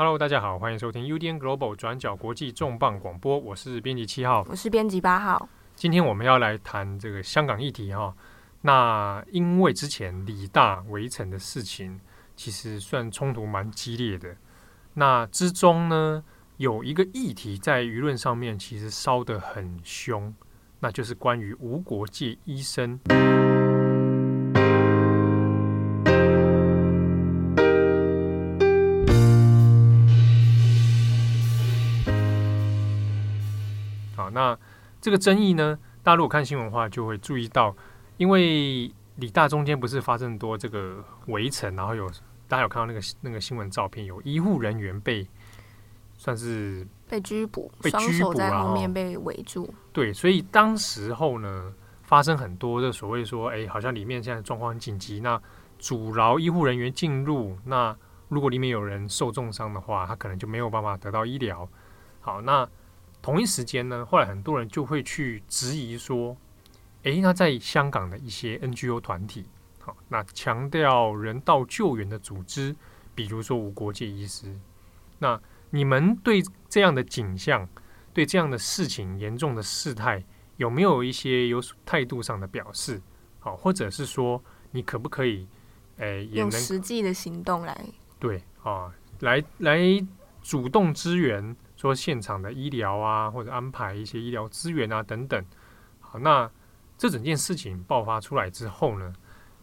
Hello，大家好，欢迎收听 UDN Global 转角国际重磅广播，我是编辑七号，我是编辑八号。今天我们要来谈这个香港议题哈。那因为之前李大围城的事情，其实算冲突蛮激烈的。那之中呢，有一个议题在舆论上面其实烧得很凶，那就是关于无国界医生。这个争议呢，大家如果看新闻的话，就会注意到，因为理大中间不是发生很多这个围城，然后有大家有看到那个那个新闻照片，有医护人员被算是被拘捕，被拘捕在后面被围住。对，所以当时候呢，发生很多的所谓说，哎，好像里面现在状况很紧急，那阻挠医护人员进入，那如果里面有人受重伤的话，他可能就没有办法得到医疗。好，那。同一时间呢，后来很多人就会去质疑说：“诶，那在香港的一些 NGO 团体，好，那强调人道救援的组织，比如说无国界医师，那你们对这样的景象，对这样的事情严重的事态，有没有一些有态度上的表示？好，或者是说，你可不可以，诶，也能用实际的行动来对啊，来来主动支援。”说现场的医疗啊，或者安排一些医疗资源啊等等。好，那这整件事情爆发出来之后呢，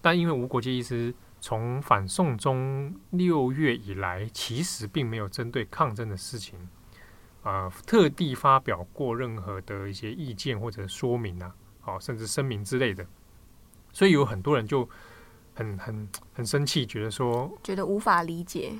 但因为无国界医师从反送中六月以来，其实并没有针对抗争的事情啊、特地发表过任何的一些意见或者说明啊，好，甚至声明之类的。所以有很多人就很很很生气，觉得说，觉得无法理解。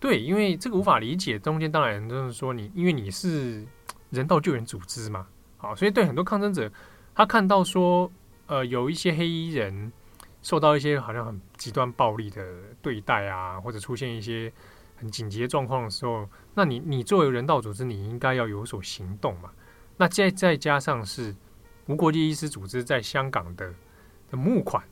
对，因为这个无法理解，中间当然就是说你，因为你是人道救援组织嘛，好，所以对很多抗争者，他看到说，呃，有一些黑衣人受到一些好像很极端暴力的对待啊，或者出现一些很紧急的状况的时候，那你你作为人道组织，你应该要有所行动嘛。那再再加上是无国界医师组织在香港的的募款，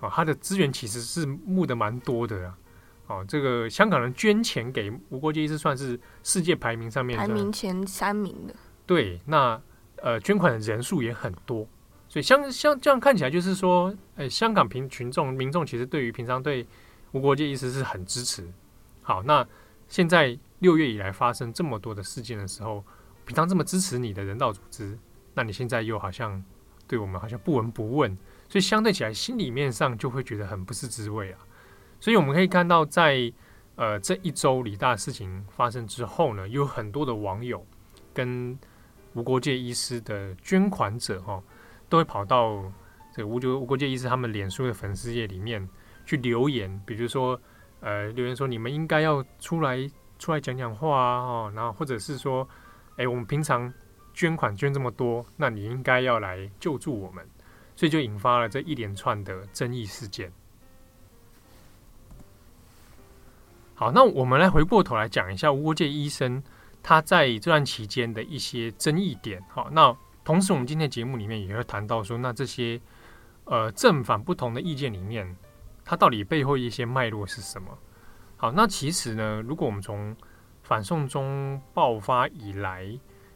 啊，他的资源其实是募的蛮多的啊。哦，这个香港人捐钱给无国界医师，算是世界排名上面排名前三名的。对，那呃，捐款的人数也很多，所以像像这样看起来，就是说，哎，香港平群众民众其实对于平常对无国界医师是很支持。好，那现在六月以来发生这么多的事件的时候，平常这么支持你的人道组织，那你现在又好像对我们好像不闻不问，所以相对起来，心里面上就会觉得很不是滋味啊。所以我们可以看到在，呃这一周李大事情发生之后呢，有很多的网友跟无国界医师的捐款者哈、哦，都会跑到这个无国无国界医师他们脸书的粉丝页里面去留言，比如说呃留言说你们应该要出来出来讲讲话啊，哦，然后或者是说，哎，我们平常捐款捐这么多，那你应该要来救助我们，所以就引发了这一连串的争议事件。好，那我们来回过头来讲一下无国界医生他在这段期间的一些争议点。好，那同时我们今天节目里面也会谈到说，那这些呃正反不同的意见里面，它到底背后一些脉络是什么？好，那其实呢，如果我们从反送中爆发以来，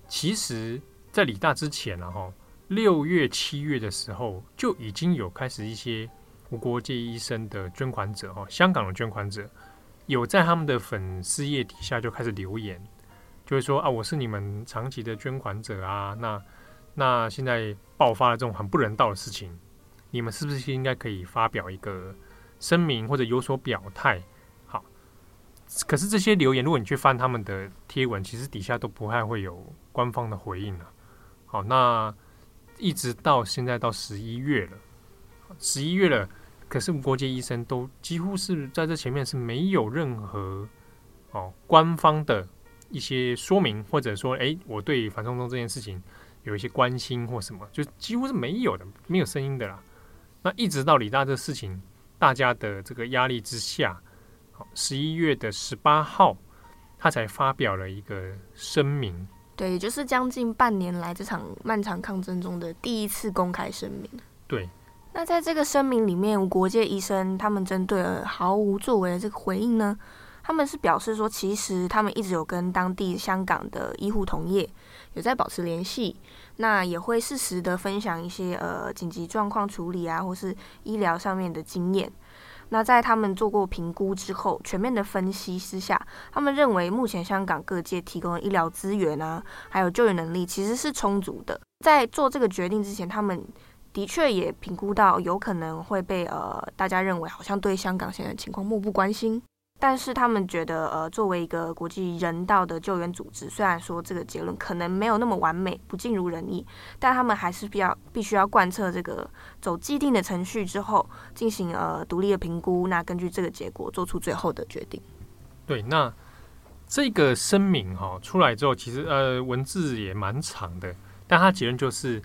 其实在李大之前呢，哈，六月、七月的时候就已经有开始一些无国界医生的捐款者，哈，香港的捐款者。有在他们的粉丝页底下就开始留言，就会说啊，我是你们长期的捐款者啊，那那现在爆发了这种很不人道的事情，你们是不是应该可以发表一个声明或者有所表态？好，可是这些留言，如果你去翻他们的贴文，其实底下都不太会有官方的回应了。好，那一直到现在到十一月了，十一月了。可是无国界医生都几乎是在这前面是没有任何哦官方的一些说明，或者说哎，我对反送中这件事情有一些关心或什么，就几乎是没有的，没有声音的啦。那一直到李大这事情，大家的这个压力之下，好，十一月的十八号，他才发表了一个声明。对，也就是将近半年来这场漫长抗争中的第一次公开声明。对。那在这个声明里面，无国界医生他们针对了毫无作为的这个回应呢，他们是表示说，其实他们一直有跟当地香港的医护同业有在保持联系，那也会适时的分享一些呃紧急状况处理啊，或是医疗上面的经验。那在他们做过评估之后，全面的分析之下，他们认为目前香港各界提供的医疗资源啊，还有救援能力其实是充足的。在做这个决定之前，他们的确也评估到有可能会被呃大家认为好像对香港现在的情况漠不关心。但是他们觉得，呃，作为一个国际人道的救援组织，虽然说这个结论可能没有那么完美，不尽如人意，但他们还是必要必须要贯彻这个走既定的程序之后，进行呃独立的评估，那根据这个结果做出最后的决定。对，那这个声明哈、出来之后，其实呃文字也蛮长的，但他结论就是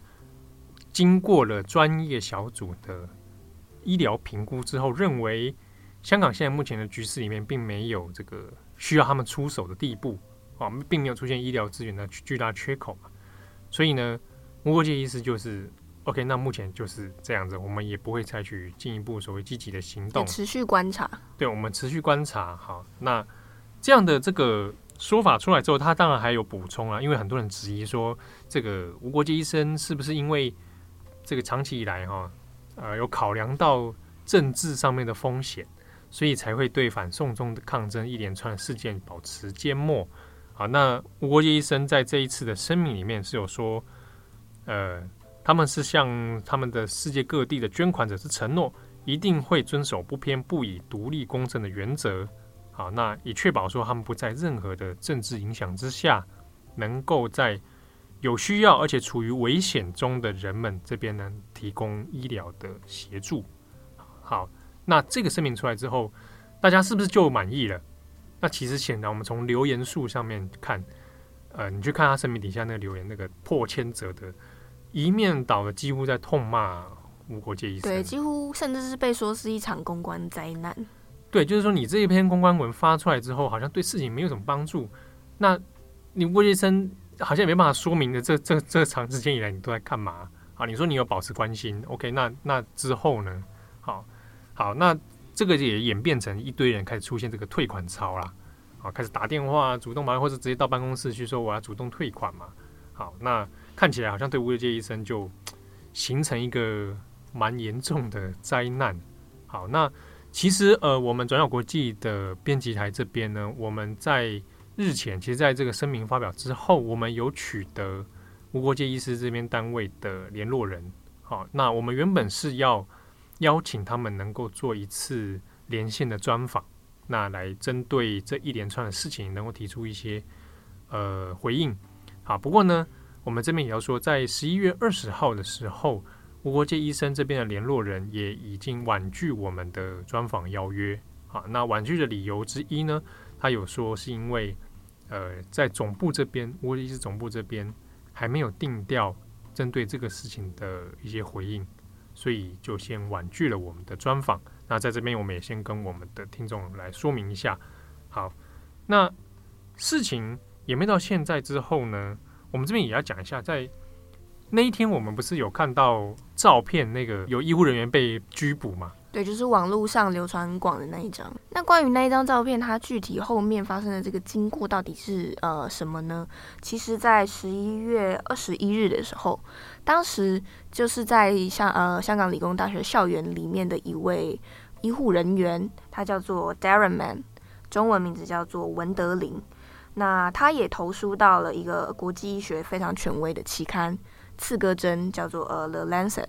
经过了专业小组的医疗评估之后，认为。香港现在目前的局势里面，并没有这个需要他们出手的地步啊，并没有出现医疗资源的巨大缺口嘛，所以呢，无国界医师就是 OK，那目前就是这样子，我们也不会采取进一步所谓积极的行动，持续观察。对，我们持续观察。好，那这样的这个说法出来之后，他当然还有补充啊，因为很多人质疑说，这个无国界医生是不是因为这个长期以来哈，呃，有考量到政治上面的风险。所以才会对反送中的抗争一连串事件保持缄默。好，那吴国杰医生在这一次的声明里面是有说，呃，他们是向他们的世界各地的捐款者是承诺，一定会遵守不偏不倚、独立公正的原则。好，那以确保说他们不在任何的政治影响之下，能够在有需要而且处于危险中的人们这边呢提供医疗的协助。好。那这个声明出来之后，大家是不是就满意了？那其实显然，我们从留言数上面看，呃，你去看他声明底下那个留言，那个破千则的，一面倒的几乎在痛骂无国界医生，对，几乎甚至是被说是一场公关灾难。对，就是说你这一篇公关文发出来之后，好像对事情没有什么帮助。那你无国界医生好像也没办法说明的，这这这长时间以来你都在干嘛？啊，你说你有保持关心，OK？那那之后呢？好。好，那这个也演变成一堆人开始出现这个退款潮啦，好，开始打电话主动把，或者直接到办公室去说我要主动退款嘛。好，那看起来好像对无国界医生就形成一个蛮严重的灾难。好，那其实呃，我们转角国际的编辑台这边呢，我们在日前，其实在这个声明发表之后，我们有取得无国界医师这边单位的联络人。好，那我们原本是要。邀请他们能够做一次连线的专访，那来针对这一连串的事情，能够提出一些呃回应。好，不过呢，我们这边也要说，在十一月二十号的时候，无国界医生这边的联络人也已经婉拒我们的专访邀约。好，那婉拒的理由之一呢，他有说是因为呃，在总部这边，沃利斯总部这边还没有定调针对这个事情的一些回应。所以就先婉拒了我们的专访。那在这边，我们也先跟我们的听众来说明一下。好，那事情演变到现在之后呢，我们这边也要讲一下，在那一天，我们不是有看到照片，那个有医护人员被拘捕吗？对，就是网络上流传很广的那一张。那关于那一张照片，它具体后面发生的这个经过到底是呃什么呢？其实，在十一月二十一日的时候，当时就是在香呃香港理工大学校园里面的一位医护人员，他叫做 Darren Man，中文名字叫做文德林。那他也投书到了一个国际医学非常权威的期刊《刺胳针》，叫做呃 The Lancet。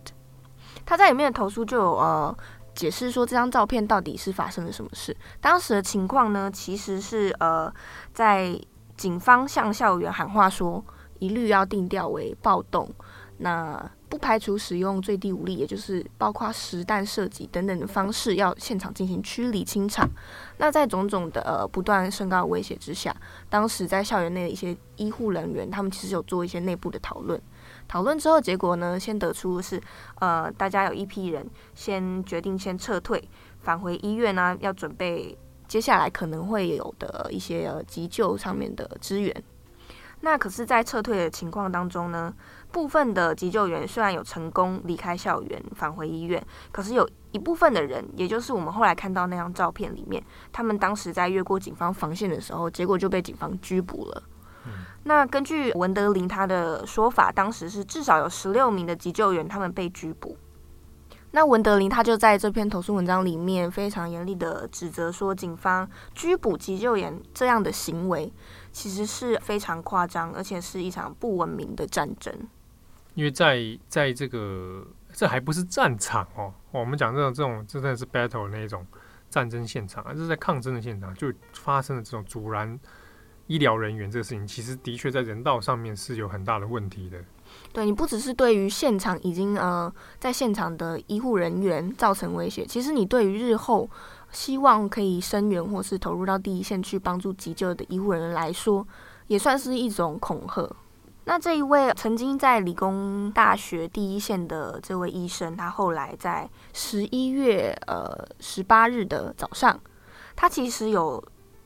他在里面的投书就有呃。解释说这张照片到底是发生了什么事？当时的情况呢，其实是呃，在警方向校园喊话说，一律要定调为暴动，那不排除使用最低武力，也就是包括实弹射击等等的方式，要现场进行驱离清场。那在种种的呃不断升高的威胁之下，当时在校园内的一些医护人员，他们其实有做一些内部的讨论。讨论之后，结果呢，先得出是，呃，大家有一批人先决定先撤退，返回医院呢，要准备接下来可能会有的一些急救上面的支援。那可是，在撤退的情况当中呢，部分的急救员虽然有成功离开校园返回医院，可是有一部分的人，也就是我们后来看到那张照片里面，他们当时在越过警方防线的时候，结果就被警方拘捕了。那根据文德林他的说法，当时是至少有十六名的急救员他们被拘捕。那文德林他就在这篇投诉文章里面非常严厉的指责说，警方拘捕急救员这样的行为，其实是非常夸张，而且是一场不文明的战争。因为在在这个这还不是战场哦，我们讲这种这种真的是 battle 那种战争现场，而是在抗争的现场，就发生了这种阻拦医疗人员这个事情，其实的确在人道上面是有很大的问题的。对，你不只是对于现场已经呃在现场的医护人员造成威胁，其实你对于日后希望可以声援或是投入到第一线去帮助急救的医护人员来说，也算是一种恐吓。那这一位曾经在理工大学第一线的这位医生，他后来在十一月呃十八日的早上，他其实有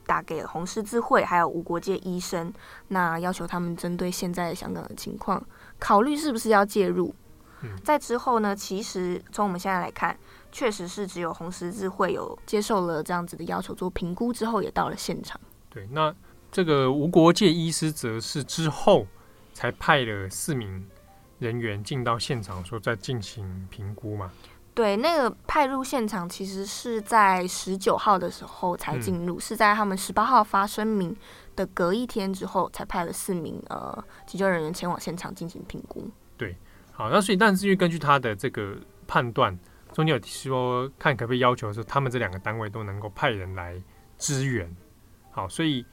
打给红十字会还有无国界医生，那要求他们针对现在香港的情况。考虑是不是要介入？嗯在之后呢，其实从我们现在来看，确实是只有红十字会有接受了这样子的要求做评估之后，也到了现场。对，那这个无国界医师则是之后才派了四名人员进到现场，说在进行评估嘛。对，那个派入现场其实是在十九号的时候才进入，嗯、是在他们十八号发声明的隔一天之后，才派了四名呃急救人员前往现场进行评估。对，好，那所以但是因为根据他的这个判断，中间有说看可不可以要求说他们这两个单位都能够派人来支援。好，所以。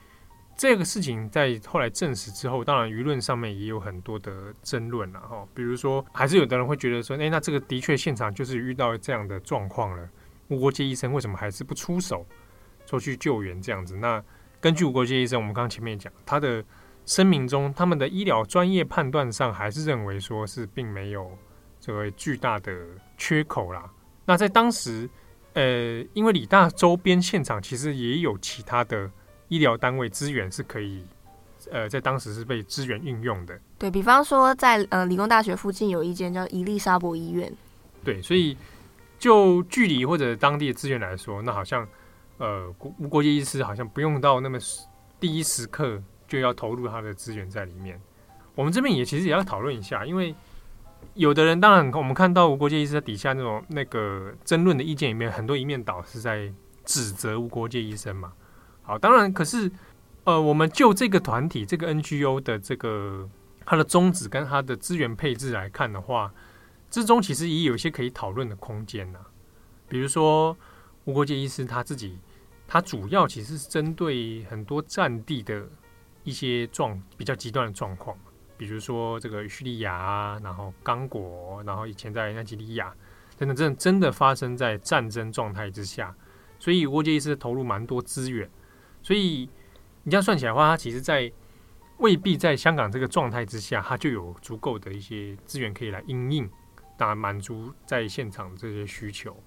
这个事情在后来证实之后，当然舆论上面也有很多的争论了哈。比如说，还是有的人会觉得说，诶，那这个的确现场就是遇到这样的状况了，无国界医生为什么还是不出手，说去救援这样子？那根据无国界医生，我们刚刚前面讲，他的声明中，他们的医疗专业判断上还是认为说是并没有这个巨大的缺口啦。那在当时，呃，因为理大周边现场其实也有其他的。医疗单位资源是可以，呃，在当时是被资源运用的。对，比方说在，在呃理工大学附近有一间叫伊丽莎伯医院。对，所以就距离或者当地的资源来说，那好像呃国无国界医师好像不用到那么第一时刻就要投入他的资源在里面。我们这边也其实也要讨论一下，因为有的人当然我们看到无国界医师在底下那种那个争论的意见里面，很多一面倒是在指责无国界医生嘛。好，当然，可是，呃，我们就这个团体、这个 NGO 的这个它的宗旨跟它的资源配置来看的话，之中其实也有一些可以讨论的空间呐。比如说，无国界医师他自己，他主要其实是针对很多战地的一些状比较极端的状况，比如说这个叙利亚，然后刚果，然后以前在奈及利亚，真的真的真的发生在战争状态之下，所以无国界医师投入蛮多资源。所以你这样算起来的话，它其实，在未必在香港这个状态之下，它就有足够的一些资源可以来应应，当然满足在现场这些需求。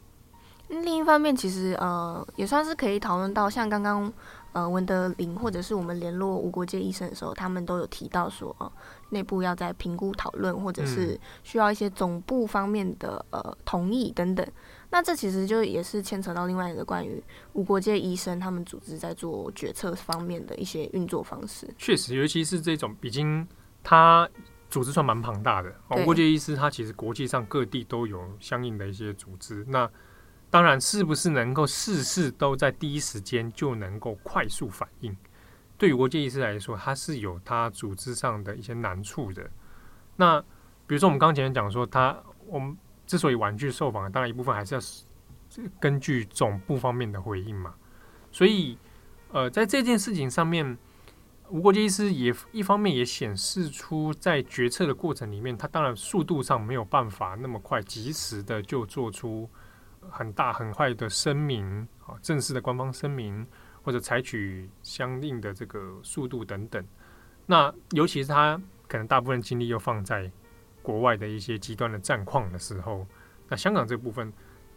另一方面，其实呃也算是可以讨论到，像刚刚呃文德林或者是我们联络无国界医生的时候，他们都有提到说，呃内部要在评估讨论，或者是需要一些总部方面的呃同意等等。那这其实就也是牵扯到另外一个关于无国界医生他们组织在做决策方面的一些运作方式。确实，尤其是这种已经他组织算蛮庞大的无国界医师，他其实国际上各地都有相应的一些组织。那当然，是不是能够事事都在第一时间就能够快速反应？对于国界医师来说，他是有他组织上的一些难处的。那比如说，我们刚刚前面讲说，他我们。之所以婉拒受访，当然一部分还是要根据总部方面的回应嘛。所以，呃，在这件事情上面，无国界医师也一方面也显示出在决策的过程里面，他当然速度上没有办法那么快，及时的就做出很大很快的声明啊，正式的官方声明，或者采取相应的这个速度等等。那尤其是他可能大部分精力又放在。国外的一些极端的战况的时候，那香港这部分，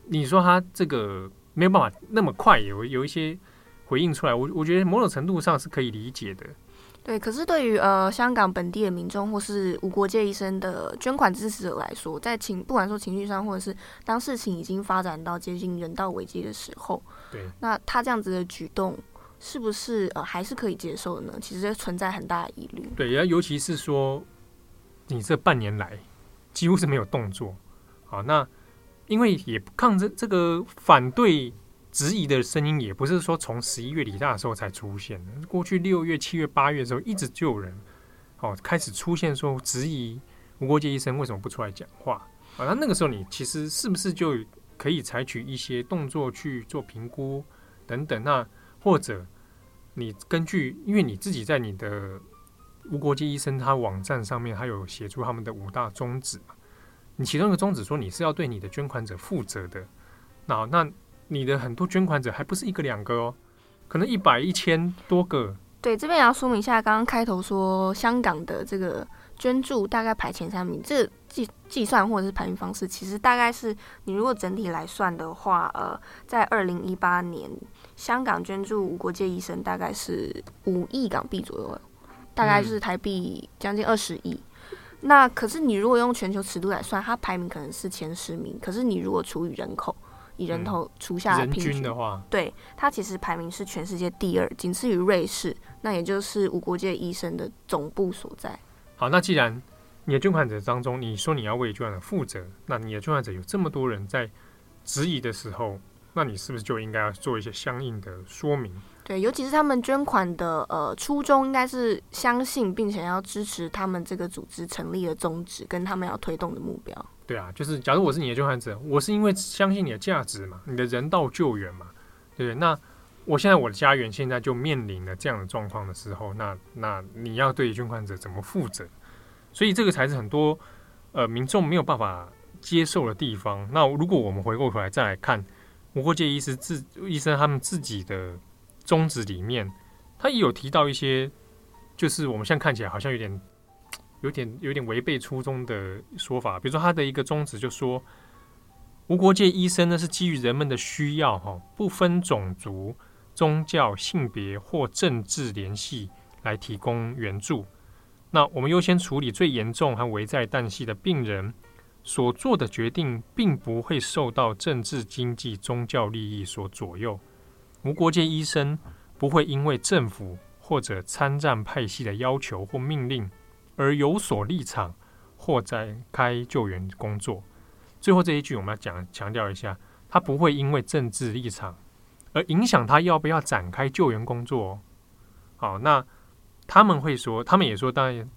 你说他这个没有办法那么快有有一些回应出来，我我觉得某种程度上是可以理解的。对，可是对于呃香港本地的民众或是无国界医生的捐款支持者来说，在情不管说情绪上，或者是当事情已经发展到接近人道危机的时候，对，那他这样子的举动是不是呃还是可以接受的呢？其实存在很大的疑虑。对，然后尤其是说你这半年来几乎是没有动作，好，那因为也抗争这个反对。质疑的声音也不是说从十一月底那时候才出现，过去六月、七月、八月的时候，一直就有人哦开始出现说质疑无国界医生为什么不出来讲话啊？那那个时候你其实是不是就可以采取一些动作去做评估等等？那或者你根据，因为你自己在你的无国界医生他网站上面，他有写出他们的五大宗旨嘛？你其中一个宗旨说你是要对你的捐款者负责的，那那。你的很多捐款者还不是一个两个哦，可能一百一千多个。对，这边也要说明一下，刚刚开头说香港的这个捐助大概排前三名，这计计算或者是排名方式，其实大概是你如果整体来算的话，呃，在二零一八年，香港捐助无国界医生大概是五亿港币左右，大概是台币将近二十亿。嗯。那可是你如果用全球尺度来算，它排名可能是前十名，可是你如果除以人口。以人头除下平均，人均的话，对，它其实排名是全世界第二，仅次于瑞士，那也就是无国界医生的总部所在。好，那既然你的捐款者当中，你说你要为捐款者负责，那你的捐款者有这么多人在质疑的时候，那你是不是就应该要做一些相应的说明？对，尤其是他们捐款的呃初衷，应该是相信并且要支持他们这个组织成立的宗旨跟他们要推动的目标。对啊，就是假如我是你的捐款者，我是因为相信你的价值嘛，你的人道救援嘛，对不对？那我现在我的家园现在就面临了这样的状况的时候，那那你要对捐款者怎么负责？所以这个才是很多呃民众没有办法接受的地方。那如果我们回过头来再来看无国界医师自医生他们自己的宗旨里面，他也有提到一些，就是我们现在看起来好像有点。有点有点违背初衷的说法，比如说他的一个宗旨就说，无国界医生呢是基于人们的需要，哈，不分种族、宗教、性别或政治联系来提供援助。那我们优先处理最严重和危在旦夕的病人，所做的决定并不会受到政治、经济、宗教利益所左右。无国界医生不会因为政府或者参战派系的要求或命令。而有所立场或展开救援工作。最后这一句我们要讲强调一下，他不会因为政治立场而影响他要不要展开救援工作。好，那他们会说，他们也说，当然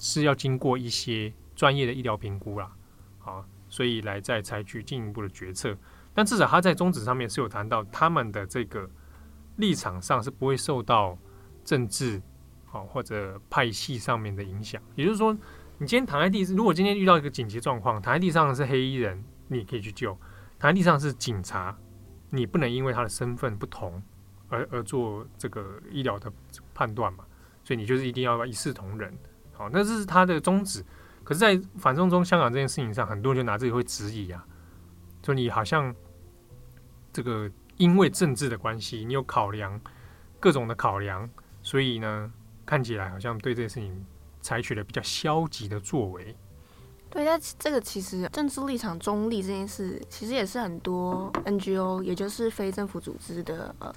是要经过一些专业的医疗评估啦。好，所以来再采取进一步的决策。但至少他在宗旨上面是有谈到，他们的这个立场上是不会受到政治。好，或者派系上面的影响，也就是说，你今天躺在地，如果今天遇到一个紧急状况，躺在地上是黑衣人，你可以去救；躺在地上是警察，你不能因为他的身份不同而而做这个医疗的判断嘛。所以你就是一定要一视同仁。好，那这是他的宗旨。可是，在反送中香港这件事情上，很多人就拿这个会质疑啊，说你好像这个因为政治的关系，你有考量各种的考量，所以呢。看起来好像对这件事情采取了比较消极的作为。对，那这个其实政治立场中立这件事，其实也是很多 NGO，也就是非政府组织的呃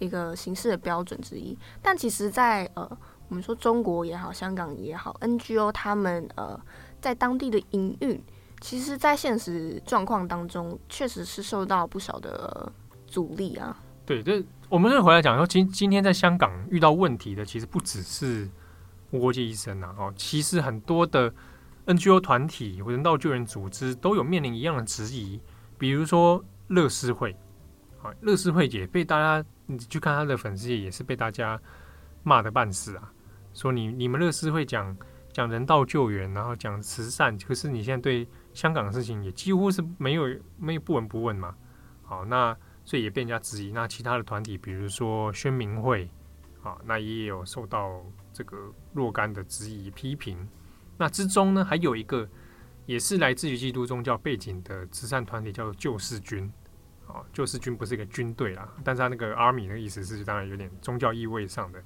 一个形式的标准之一。但其实在，在呃我们说中国也好，香港也好，NGO 他们呃在当地的营运，其实，在现实状况当中，确实是受到不少的阻力啊。对，这。我们就回来讲说，今今天在香港遇到问题的，其实不只是无国界医生呐，哦，其实很多的 NGO 团体或人道救援组织都有面临一样的质疑，比如说乐施会，啊，乐施会也被大家，你去看他的粉丝，也是被大家骂的半死啊，说你你们乐施会讲讲人道救援，然后讲慈善，可是你现在对香港的事情也几乎是没有没有不闻不问嘛，好，那。所以也被人家质疑。那其他的团体，比如说宣明会，啊，那也有受到这个若干的质疑批评。那之中呢，还有一个也是来自于基督宗教背景的慈善团体，叫做救世军。啊，救世军不是一个军队啦，但是他那个 army 的意思是当然有点宗教意味上的。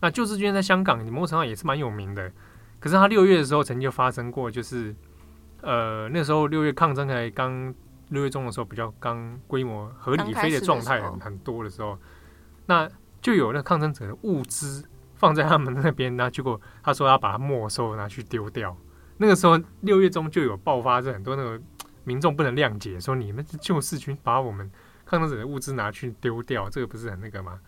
那救世军在香港，某种程度上也是蛮有名的。可是他六月的时候曾经就发生过，就是呃那时候六月抗争才刚六月中的时候比较刚规模合理飞的状态很多的时候，那就有那抗争者的物资放在他们那边，那结果他说要把它没收拿去丢掉。那个时候六月中就有爆发这很多那个民众不能谅解，说你们救世军把我们抗争者的物资拿去丢掉，这个不是很那个吗？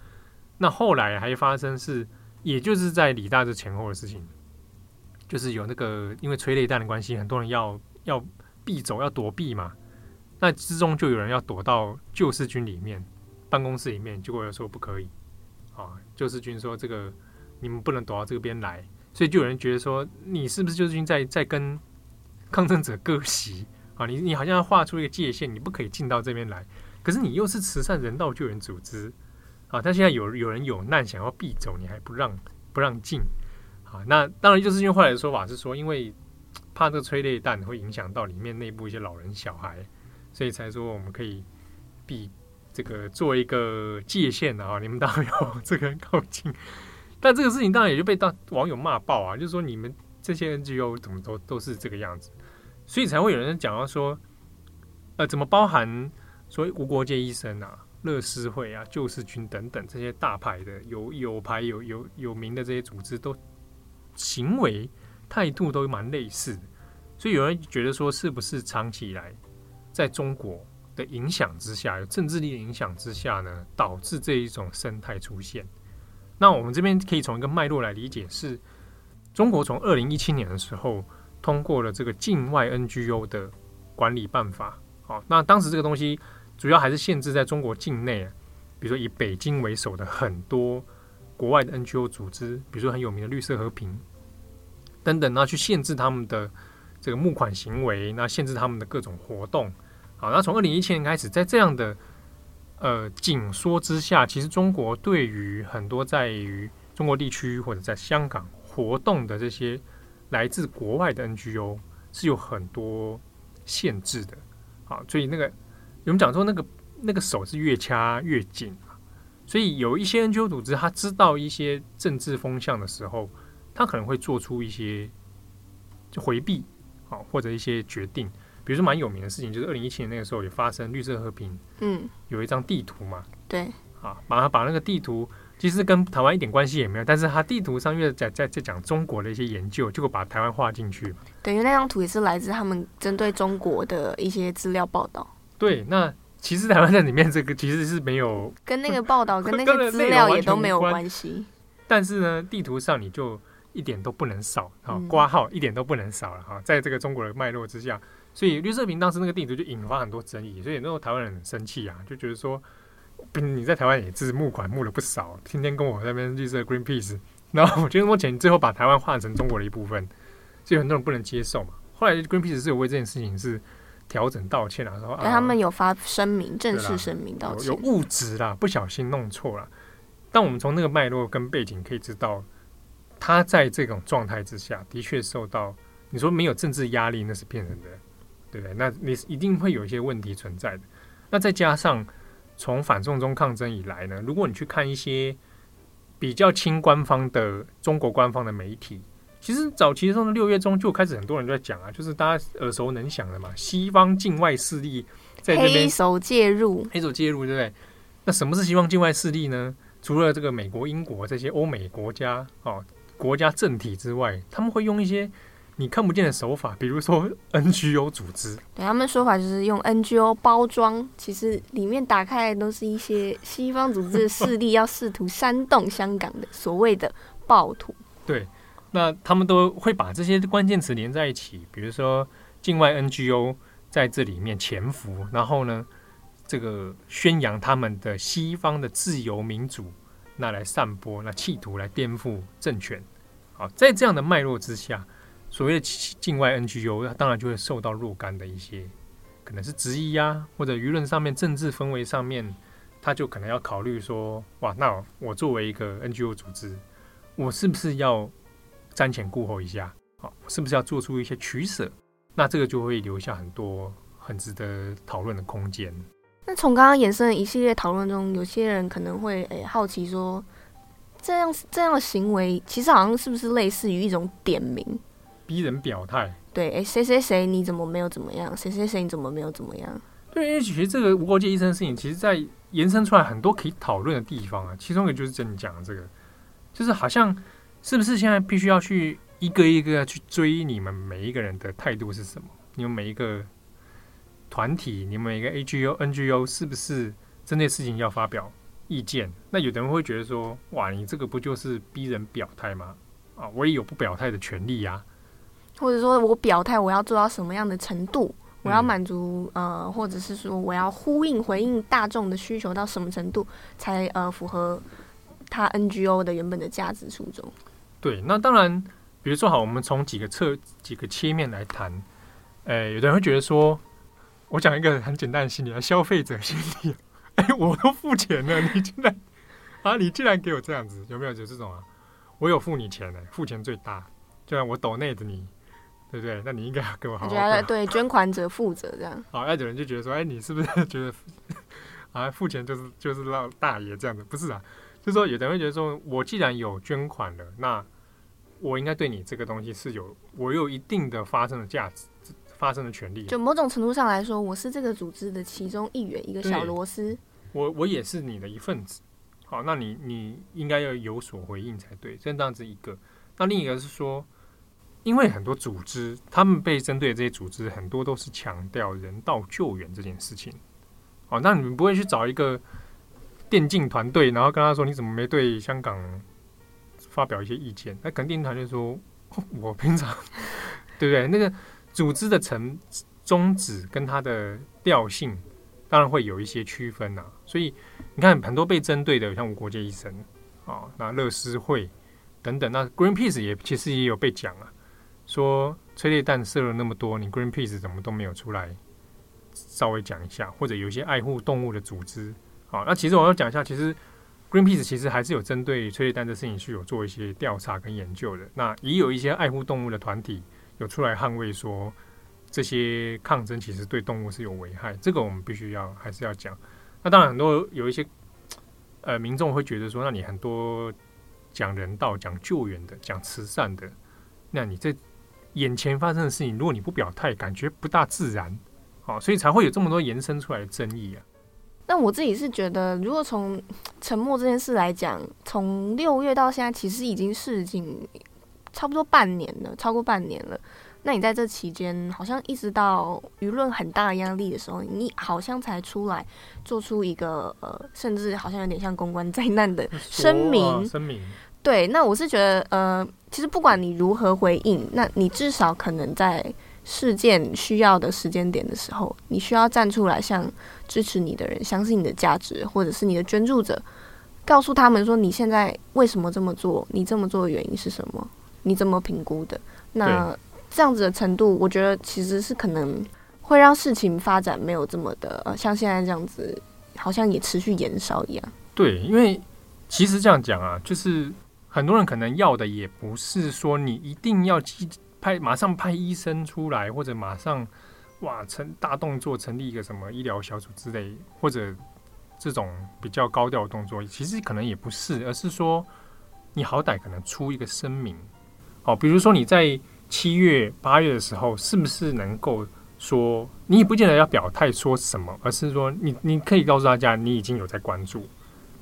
那后来还发生是，也就是在李大这前后的事情。就是有那个因为催泪弹的关系，很多人要要避走，要躲避嘛。那之中就有人要躲到救世军里面办公室里面，结果又说不可以啊。救世军说这个你们不能躲到这边来，所以就有人觉得说你是不是救世军在在跟抗争者割席啊？你你好像要画出一个界限，你不可以进到这边来。可是你又是慈善人道救援组织啊，但现在有有人有难想要避走，你还不让不让进。啊，那当然就是因为后来的说法是说，因为怕这个催泪弹会影响到里面内部一些老人小孩，所以才说我们可以避这个做一个界限啊，你们当然要 这个靠近。但这个事情当然也就被当网友骂爆啊，就是说你们这些 NGO 怎么都都是这个样子，所以才会有人讲到说，呃，怎么包含所谓无国界医生啊、乐施会啊、救世军等等这些大牌的有有牌有有有名的这些组织都。行为态度都蛮类似，所以有人觉得说，是不是长期以来在中国的影响之下，有政治力的影响之下呢，导致这一种生态出现？那我们这边可以从一个脉络来理解，是中国从二零一七年的时候通过了这个境外 NGO 的管理办法。好，那当时这个东西主要还是限制在中国境内，比如说以北京为首的很多国外的 NGO 组织，比如说很有名的绿色和平。等等，那去限制他们的这个募款行为，那限制他们的各种活动。好，那从二零一七年开始，在这样的呃紧缩之下，其实中国对于很多在于中国地区或者在香港活动的这些来自国外的 NGO 是有很多限制的。好，所以那个我们讲说，那个那个手是越掐越紧。所以有一些 NGO 组织，他知道一些政治风向的时候。他可能会做出一些就回避，好，或者一些决定，比如说蛮有名的事情，就是二零一七年那个时候也发生绿色和平，嗯，有一张地图嘛，对，啊，把它把那个地图其实跟台湾一点关系也没有，但是它地图上因为在在在讲中国的一些研究，结果把台湾画进去，等于那张图也是来自他们针对中国的一些资料报道。对，那其实台湾在里面这个其实是没有跟那个报道跟那个资料也都没有关系，但是呢，地图上你就。一点都不能少啊！挂号一点都不能少了哈！在这个中国的脉络之下，所以绿色和平当时那个地图就引发很多争议，所以那时候台湾人很生气啊，就觉得说，你在台湾也是募款募了不少，天天跟我那边绿色 Greenpeace，然后我觉得目前最后把台湾换成中国的一部分，所以很多人不能接受嘛。后来 Greenpeace 是有为这件事情是调整道歉了，说他们有发声明，正式声明道歉，有误植啦，不小心弄错了。但我们从那个脉络跟背景可以知道。他在这种状态之下的确受到你说没有政治压力，那是骗人的，对不对？那你一定会有一些问题存在的。那再加上从反送中抗争以来呢，如果你去看一些比较亲官方的中国官方的媒体，其实早期的时候六月中就开始很多人都在讲啊，就是大家耳熟能详的嘛，西方境外势力在这边黑手介入，黑手介入，对不对？那什么是西方境外势力呢？除了这个美国、英国这些欧美国家哦。国家政体之外，他们会用一些你看不见的手法，比如说 NGO 组织。对，他们说法就是用 NGO 包装，其实里面打开来都是一些西方组织的势力要试图煽动香港的所谓的暴徒。对，那他们都会把这些关键词连在一起，比如说境外 NGO 在这里面潜伏，然后呢，这个宣扬他们的西方的自由民主。那来散播，那企图来颠覆政权，好，在这样的脉络之下，所谓的境外 NGO，当然就会受到若干的一些可能是质疑啊，或者舆论上面、政治氛围上面，他就可能要考虑说，哇，那我作为一个 NGO 组织，我是不是要瞻前顾后一下？好，是不是要做出一些取舍？那这个就会留下很多很值得讨论的空间。那从刚刚衍生的一系列讨论中，有些人可能会诶、好奇说，这样这样的行为其实好像是不是类似于一种点名，逼人表态？对，哎谁谁谁你怎么没有怎么样？谁谁谁你怎么没有怎么样？对，因为其实这个无国界医生的事情，其实在延伸出来很多可以讨论的地方啊。其中一个就是真你讲的这个，就是好像是不是现在必须要去一个一个去追你们每一个人的态度是什么？你们每一个团体，你们每一个 AGO、NGO 是不是针对事情要发表意见？那有的人会觉得说，哇，你这个不就是逼人表态吗？啊，我也有不表态的权利呀。或者说我表态，我要做到什么样的程度？我要满足呃，或者是说我要呼应回应大众的需求到什么程度才呃符合他 NGO 的原本的价值初衷？对，那当然，比如说好，我们从几个侧几个切面来谈。诶，有的人会觉得说，我讲一个很简单的心理啊，消费者心理。诶，我都付钱了，你竟然啊，你竟然给我这样子，有没有就这种啊？我有付你钱呢，付钱最大，就像我抖内的你。对不对？那你应该要给我好好。觉得对 捐款者负责这样。好，有的人就觉得说，哎，你是不是 觉得啊，付钱就是就是让大爷这样子？不是啊，就是说，有的人会觉得说，我既然有捐款了，那我应该对你这个东西是有我有一定的发生的价值、发生的权利。就某种程度上来说，我是这个组织的其中一员，一个小螺丝。我我也是你的一份子。好，那你你应该要有所回应才对。这样子一个，那另一个是说。因为很多组织，他们被针对的这些组织，很多都是强调人道救援这件事情。哦，那你们不会去找一个电竞团队，然后跟他说：“你怎么没对香港发表一些意见？”那肯定团队说：“我平常 对不对？那个组织的成宗旨跟它的调性，当然会有一些区分呐、所以你看，很多被针对的，像无国界医生啊，那乐施会等等，那 Greenpeace 也其实也有被讲啊。”说催泪弹射了那么多，你 Greenpeace 怎么都没有出来稍微讲一下？或者有一些爱护动物的组织，啊，那其实我要讲一下，其实 Greenpeace 其实还是有针对催泪弹这事情是有做一些调查跟研究的。那也有一些爱护动物的团体有出来捍卫说，这些抗争其实对动物是有危害，这个我们必须要还是要讲。那当然很多有一些呃民众会觉得说，那你很多讲人道、讲救援的、讲慈善的，那你这。眼前发生的事情，如果你不表态，感觉不大自然，好，所以才会有这么多延伸出来的争议啊。那我自己是觉得，如果从沉默这件事来讲，从六月到现在，其实已经是已经差不多半年了，超过半年了。那你在这期间，好像一直到舆论很大压力的时候，你好像才出来做出一个呃，甚至好像有点像公关灾难的 声明，声明。对，那我是觉得，呃，其实不管你如何回应，那你至少可能在事件需要的时间点的时候，你需要站出来，向支持你的人、相信你的价值，或者是你的捐助者，告诉他们说你现在为什么这么做，你这么做的原因是什么，你怎么评估的？那这样子的程度，我觉得其实是可能会让事情发展没有这么的，呃，像现在这样子，好像也持续延烧一样。对，因为其实这样讲啊，就是。很多人可能要的也不是说你一定要派马上派医生出来，或者马上哇成大动作成立一个什么医疗小组之类，或者这种比较高调的动作，其实可能也不是，而是说你好歹可能出一个声明，哦，比如说你在七月八月的时候，是不是能够说你也不见得要表态说什么，而是说你你可以告诉大家你已经有在关注，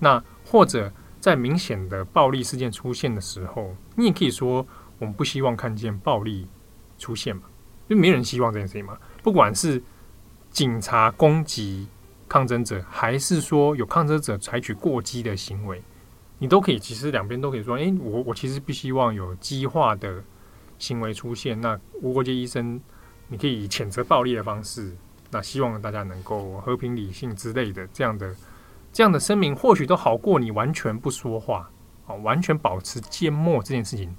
那或者。在明显的暴力事件出现的时候，你也可以说我们不希望看见暴力出现嘛，因为没人希望这件事情嘛。不管是警察攻击抗争者，还是说有抗争者采取过激的行为，你都可以。其实两边都可以说，诶，我我其实不希望有激化的行为出现。那无国界医生，你可以以谴责暴力的方式，那希望大家能够和平理性之类的这样的。这样的声明或许都好过你完全不说话，啊，完全保持缄默这件事情，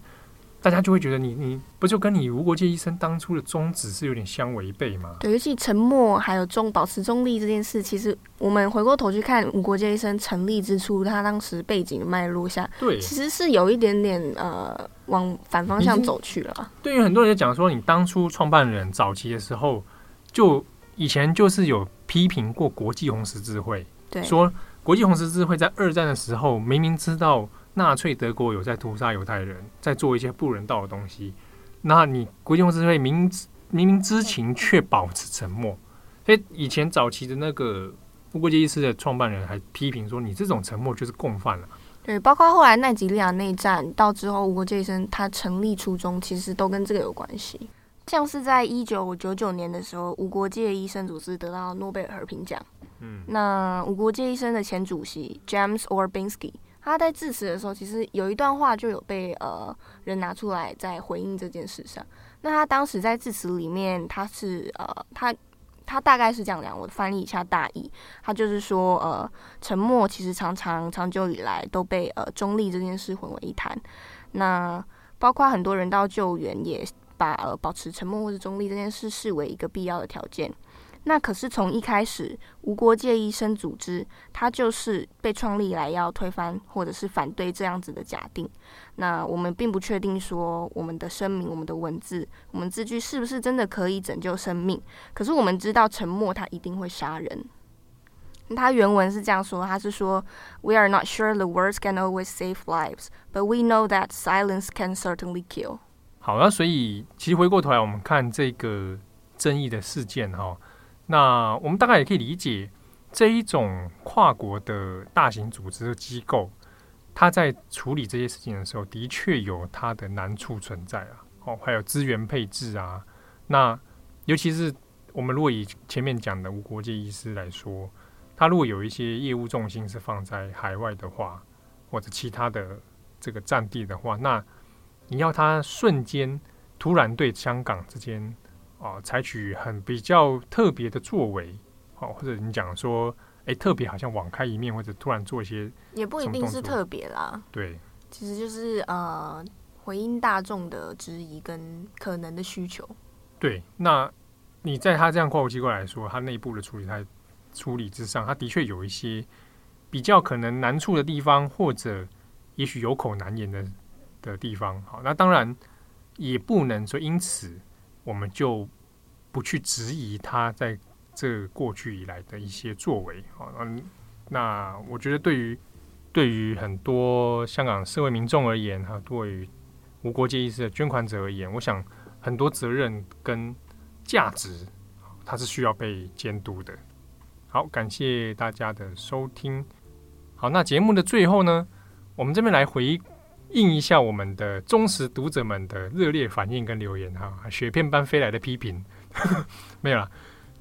大家就会觉得你你不就跟你无国界医生当初的宗旨是有点相违背吗？对，尤其沉默还有中保持中立这件事，其实我们回过头去看无国界医生成立之初，他当时背景的脉络下，对，其实是有一点点呃往反方向走去了。对于很多人就讲说，你当初创办人早期的时候，就以前就是有。批评过国际红十字会，对，说国际红十字会在二战的时候明明知道纳粹德国有在屠杀犹太人，在做一些不人道的东西，那你国际红十字会明明明明知情却保持沉默。所以以前早期的那个无国界医师的创办人还批评说，你这种沉默就是共犯了。对，包括后来奈及利亚内战到之后，无国界医生他成立初衷其实都跟这个有关系。像是在一九九九年的时候，无国界医生组织得到诺贝尔和平奖。嗯，那无国界医生的前主席 James Orbinski，他在致辞的时候，其实有一段话就有被呃人拿出来在回应这件事上。那他当时在致辞里面，他是呃他他大概是这样讲，我翻译一下大意，他就是说呃沉默其实常常长久以来都被呃中立这件事混为一谈。那包括很多人道救援也。把呃保持沉默或者中立这件事视为一个必要的条件，那可是从一开始无国界医生组织，它就是被创立来要推翻或者是反对这样子的假定。那我们并不确定说我们的声明、我们的文字、我们字句是不是真的可以拯救生命。可是我们知道沉默它一定会杀人。他原文是这样说，他是说：“We are not sure the words can always save lives, but we know that silence can certainly kill。”好，那所以其实回过头来，我们看这个争议的事件哈，那我们大概也可以理解这一种跨国的大型组织机构，它在处理这些事情的时候，的确有它的难处存在啊。哦，还有资源配置啊，那尤其是我们如果以前面讲的无国界医师来说，他如果有一些业务重心是放在海外的话，或者其他的这个战地的话，那你要他瞬间突然对香港之间啊、呃、采取很比较特别的作为，哦，或者你讲说，哎，特别好像网开一面，或者突然做一些，也不一定是特别啦。对，其实就是呃回应大众的质疑跟可能的需求。对，那你在他这样跨国机构来说，他内部的处理，他处理之上，他的确有一些比较可能难处的地方，或者也许有口难言的。的地方，好，那当然也不能说因此我们就不去质疑他在这过去以来的一些作为，好，嗯，那我觉得对于对于很多香港社会民众而言，哈，对于无国界意识的捐款者而言，我想很多责任跟价值，它是需要被监督的。好，感谢大家的收听。好，那节目的最后呢，我们这边来回。应一下我们的忠实读者们的热烈反应跟留言哈，雪片般飞来的批评 没有啦，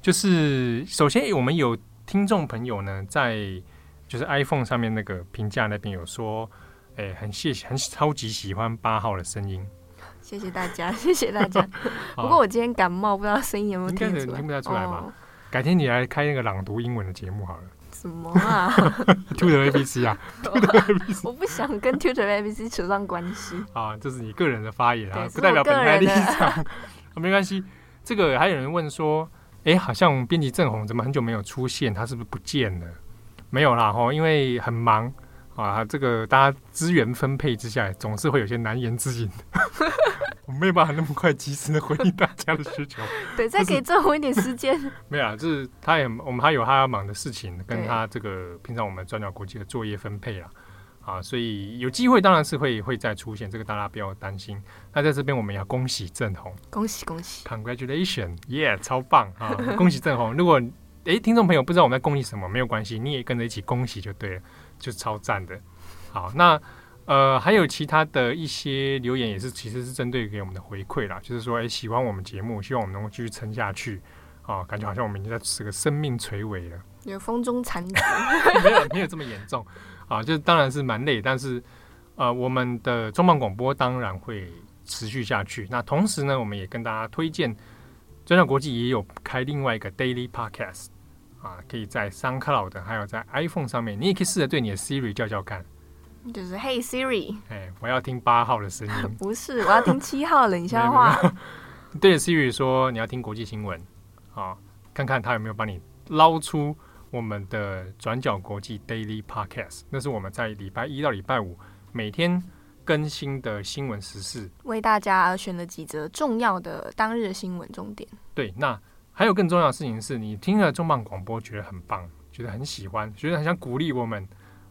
就是首先我们有听众朋友呢，在就是 iPhone 上面那个评价那边有说，哎、欸，很谢谢，很超级喜欢八号的声音，谢谢大家，谢谢大家。不过我今天感冒，不知道声音有没有听出来，听不太出来吧？哦、改天你来开那个朗读英文的节目好了。什么啊？Tutor ABC 啊 我不想跟 Tutor ABC 扯上关系啊，这是你个人的发言啊，不代表本台立场。没关系，这个还有人问说，哎，好像编辑郑红怎么很久没有出现？他是不是不见了？没有啦，吼，因为很忙啊。这个大家资源分配之下，总是会有些难言之隐。我没有办法那么快及时的回应大家的需求。对，再给郑红一点时间。没有啊，就是他也，我们还有他要忙的事情，跟他这个平常我们转角国际的作业分配啦。啊，所以有机会当然是会会再出现，这个大家不要担心。那在这边我们要恭喜郑红，恭喜恭喜，Congratulations，耶，yeah, 超棒啊！恭喜郑红。如果诶听众朋友不知道我们在恭喜什么，没有关系，你也跟着一起恭喜就对了，就超赞的。好，那。呃，还有其他的一些留言也是，其实是针对给我们的回馈啦，就是说，哎，喜欢我们节目，希望我们能够继续撑下去啊，感觉好像我们已经在这个生命垂危了，有风中残烛，没有没有这么严重啊，就当然是蛮累，但是呃，我们的重磅广播当然会持续下去。那同时呢，我们也跟大家推荐，转角国际也有开另外一个 Daily Podcast 啊，可以在 SoundCloud 还有在 iPhone 上面，你也可以试着对你的 Siri 叫叫看。就是 Hey Siri，哎，我要听八号的声音。不是，我要听七号冷笑话。对着 Siri 说，你要听国际新闻，啊，看看他有没有帮你捞出我们的转角国际 Daily Podcast。那是我们在礼拜一到礼拜五每天更新的新闻时事，为大家选了几则重要的当日新闻重点。对，那。还有更重要的事情是，你听了重磅广播觉得很棒，觉得很喜欢，觉得很想鼓励我们，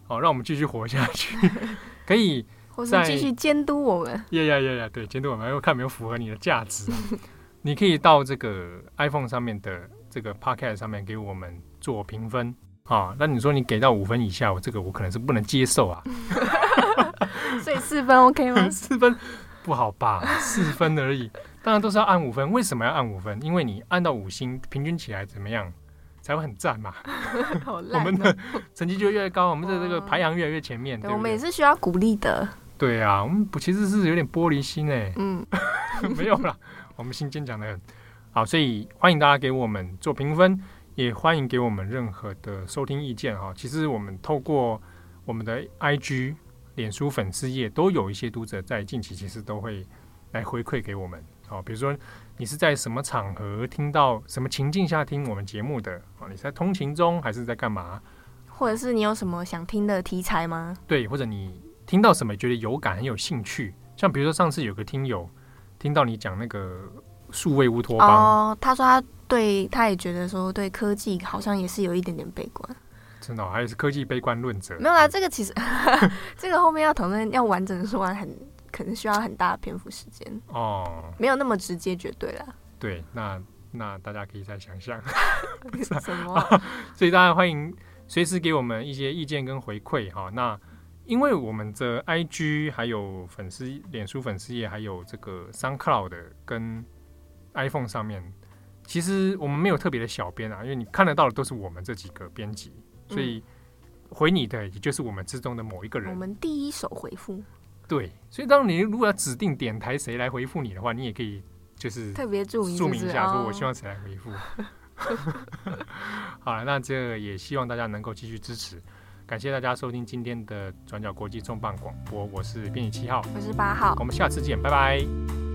哦，让我们继续活下去，可以或是继续监督我们。呀呀呀呀，对，监督我们，又看有没有符合你的价值。你可以到这个 iPhone 上面的这个 Podcast 上面给我们做评分啊。那你说你给到五分以下，我这个我可能是不能接受啊。所以四分 OK 吗？四分不好吧？四分而已。当然都是要按五分，为什么要按五分？因为你按到五星，平均起来怎么样才会很赞嘛？好烂喔、我们的 成绩就越高，我们的这个排行越来越前面。对，我们也是需要鼓励的。对啊，我们不其实是有点玻璃心哎。嗯，没有啦，我们心坚强的很。好，所以欢迎大家给我们做评分，也欢迎给我们任何的收听意见哈。其实我们透过我们的 IG、脸书粉丝页，都有一些读者在近期其实都会来回馈给我们。哦，比如说你是在什么场合听到什么情境下听我们节目的？哦，你是在通勤中还是在干嘛？或者是你有什么想听的题材吗？对，或者你听到什么觉得有感、很有兴趣？像比如说上次有个听友听到你讲那个数位乌托邦，哦，他说他对他也觉得说对科技好像也是有一点点悲观。真的，哦，还是科技悲观论者？没有啦，这个其实 这个后面要讨论要完整的说完很。可能需要很大的篇幅时间哦，没有那么直接绝对啦。对，那那大家可以再想想 什么？所以大家欢迎随时给我们一些意见跟回馈哈。那因为我们的 IG 还有粉丝、脸书粉丝页，还有这个 SoundCloud 跟 iPhone 上面，其实我们没有特别的小编啊，因为你看得到的都是我们这几个编辑，所以回你的也就是我们之中的某一个人。我们第一手回复。对，所以当你如果要指定点台谁来回复你的话，你也可以就是特别注注明一下，说我希望谁来回复。好了，那这也希望大家能够继续支持，感谢大家收听今天的转角国际重磅广播，我是编辑七号，我是八号，我们下次见，拜拜。